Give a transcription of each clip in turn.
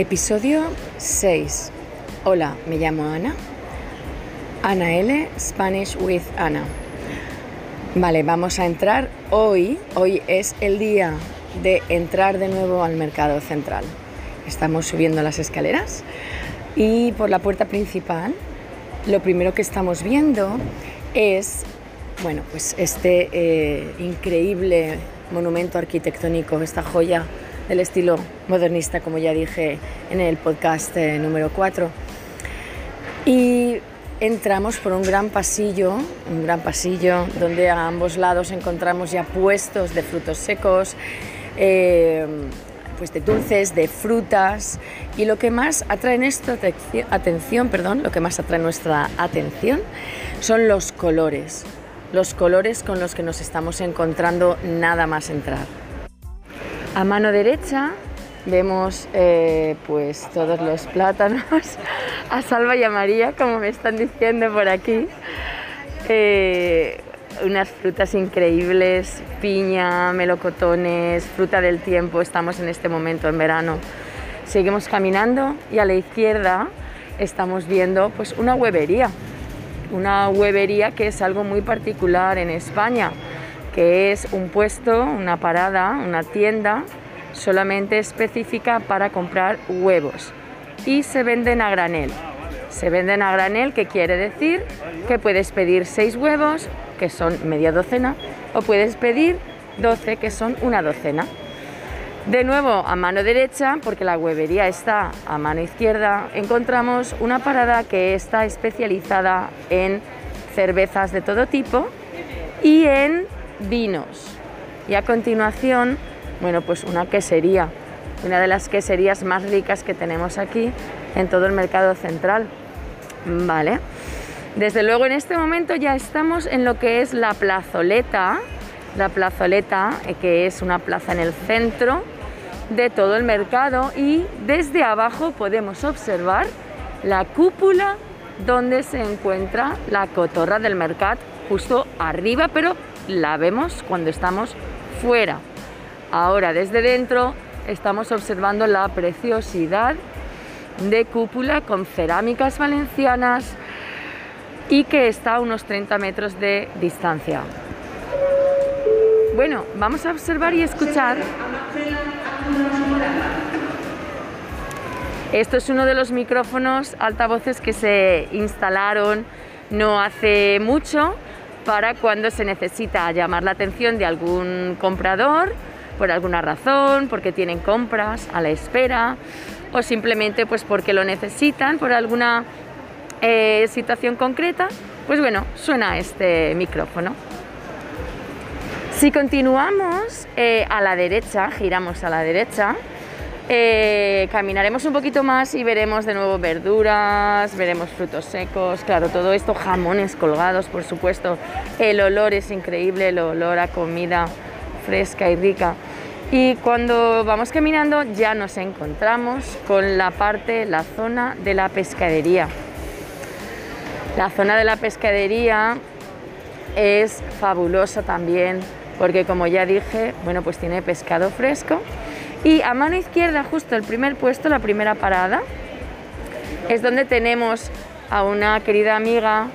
Episodio 6. Hola, me llamo Ana. Ana L, Spanish with Ana. Vale, vamos a entrar hoy. Hoy es el día de entrar de nuevo al mercado central. Estamos subiendo las escaleras y por la puerta principal lo primero que estamos viendo es, bueno, pues este eh, increíble monumento arquitectónico, esta joya del estilo modernista, como ya dije en el podcast eh, número 4. Y entramos por un gran pasillo, un gran pasillo donde a ambos lados encontramos ya puestos de frutos secos, eh, pues de dulces, de frutas y lo que más atrae nuestra atención, perdón, lo que más atrae nuestra atención son los colores, los colores con los que nos estamos encontrando nada más entrar. A mano derecha vemos eh, pues todos los plátanos a Salva y a María, como me están diciendo por aquí. Eh, unas frutas increíbles, piña, melocotones, fruta del tiempo, estamos en este momento en verano. Seguimos caminando y a la izquierda estamos viendo pues una huevería, una huevería que es algo muy particular en España, que es un puesto, una parada, una tienda solamente específica para comprar huevos y se venden a granel. Se venden a granel, que quiere decir que puedes pedir seis huevos, que son media docena, o puedes pedir 12, que son una docena. De nuevo, a mano derecha, porque la huevería está a mano izquierda, encontramos una parada que está especializada en cervezas de todo tipo y en vinos. Y a continuación, bueno, pues una quesería, una de las queserías más ricas que tenemos aquí en todo el mercado central. Vale. Desde luego en este momento ya estamos en lo que es la plazoleta, la plazoleta eh, que es una plaza en el centro de todo el mercado y desde abajo podemos observar la cúpula donde se encuentra la cotorra del mercado justo arriba, pero la vemos cuando estamos fuera. Ahora desde dentro estamos observando la preciosidad de cúpula con cerámicas valencianas, y que está a unos 30 metros de distancia. Bueno, vamos a observar y escuchar. Esto es uno de los micrófonos altavoces que se instalaron no hace mucho para cuando se necesita llamar la atención de algún comprador por alguna razón, porque tienen compras a la espera o simplemente pues porque lo necesitan por alguna eh, situación concreta, pues bueno, suena este micrófono. Si continuamos eh, a la derecha, giramos a la derecha, eh, caminaremos un poquito más y veremos de nuevo verduras, veremos frutos secos, claro, todo esto, jamones colgados, por supuesto. El olor es increíble, el olor a comida fresca y rica. Y cuando vamos caminando ya nos encontramos con la parte, la zona de la pescadería. La zona de la pescadería es fabulosa también porque como ya dije, bueno, pues tiene pescado fresco y a mano izquierda, justo el primer puesto, la primera parada, es donde tenemos a una querida amiga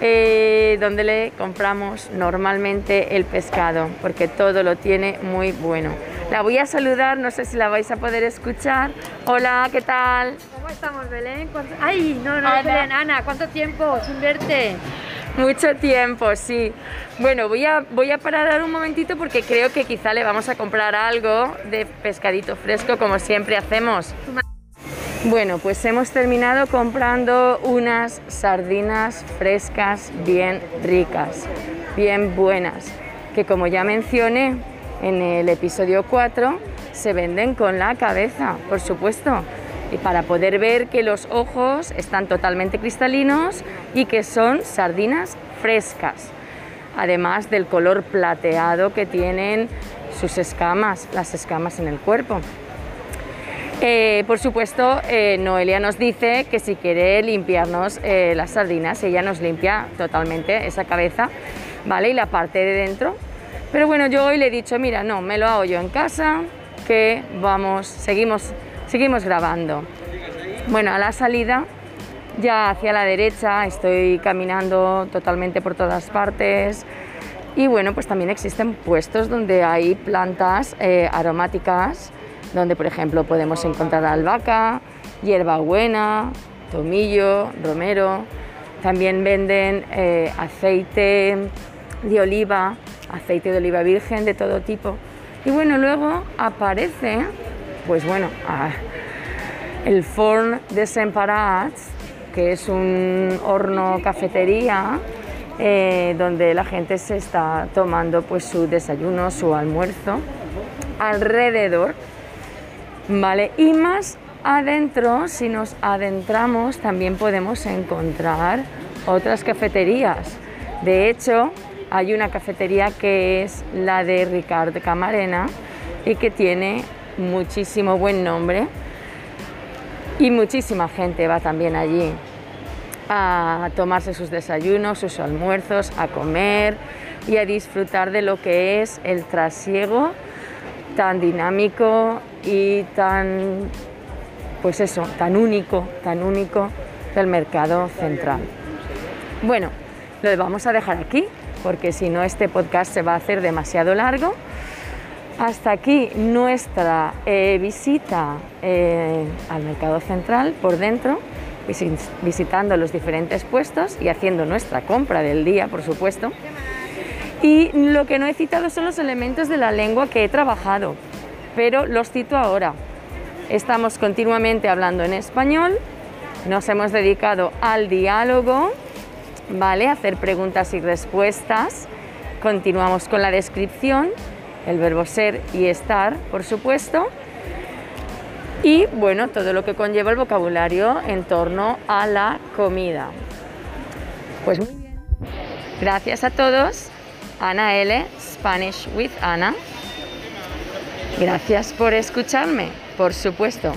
eh, donde le compramos normalmente el pescado, porque todo lo tiene muy bueno. La voy a saludar, no sé si la vais a poder escuchar. Hola, ¿qué tal? ¿Cómo estamos, Belén? Ay, no, no, Belén, Ana, ¿cuánto tiempo sin verte? Mucho tiempo, sí. Bueno, voy a, voy a parar un momentito porque creo que quizá le vamos a comprar algo de pescadito fresco como siempre hacemos. Bueno, pues hemos terminado comprando unas sardinas frescas bien ricas, bien buenas, que como ya mencioné en el episodio 4, se venden con la cabeza, por supuesto, para poder ver que los ojos están totalmente cristalinos y que son sardinas frescas, además del color plateado que tienen sus escamas, las escamas en el cuerpo. Eh, por supuesto, eh, Noelia nos dice que si quiere limpiarnos eh, las sardinas, ella nos limpia totalmente esa cabeza, ¿vale? Y la parte de dentro. Pero bueno, yo hoy le he dicho, mira, no, me lo hago yo en casa, que vamos, seguimos Seguimos grabando. Bueno, a la salida, ya hacia la derecha, estoy caminando totalmente por todas partes. Y bueno, pues también existen puestos donde hay plantas eh, aromáticas, donde por ejemplo podemos encontrar albahaca, hierbabuena, tomillo, romero. También venden eh, aceite de oliva, aceite de oliva virgen de todo tipo. Y bueno, luego aparece pues bueno, el Forn de Semparats, que es un horno cafetería eh, donde la gente se está tomando pues su desayuno, su almuerzo alrededor, ¿vale? Y más adentro, si nos adentramos, también podemos encontrar otras cafeterías. De hecho, hay una cafetería que es la de Ricard Camarena y que tiene muchísimo buen nombre y muchísima gente va también allí a tomarse sus desayunos, sus almuerzos, a comer y a disfrutar de lo que es el trasiego tan dinámico y tan, pues eso, tan único, tan único del mercado central. Bueno, lo vamos a dejar aquí porque si no este podcast se va a hacer demasiado largo hasta aquí nuestra eh, visita eh, al mercado central por dentro, visitando los diferentes puestos y haciendo nuestra compra del día, por supuesto. Y lo que no he citado son los elementos de la lengua que he trabajado, pero los cito ahora. Estamos continuamente hablando en español, nos hemos dedicado al diálogo, ¿vale? Hacer preguntas y respuestas. Continuamos con la descripción el verbo ser y estar, por supuesto, y bueno, todo lo que conlleva el vocabulario en torno a la comida. Pues muy bien. Gracias a todos. Ana L, Spanish with Ana. Gracias por escucharme, por supuesto.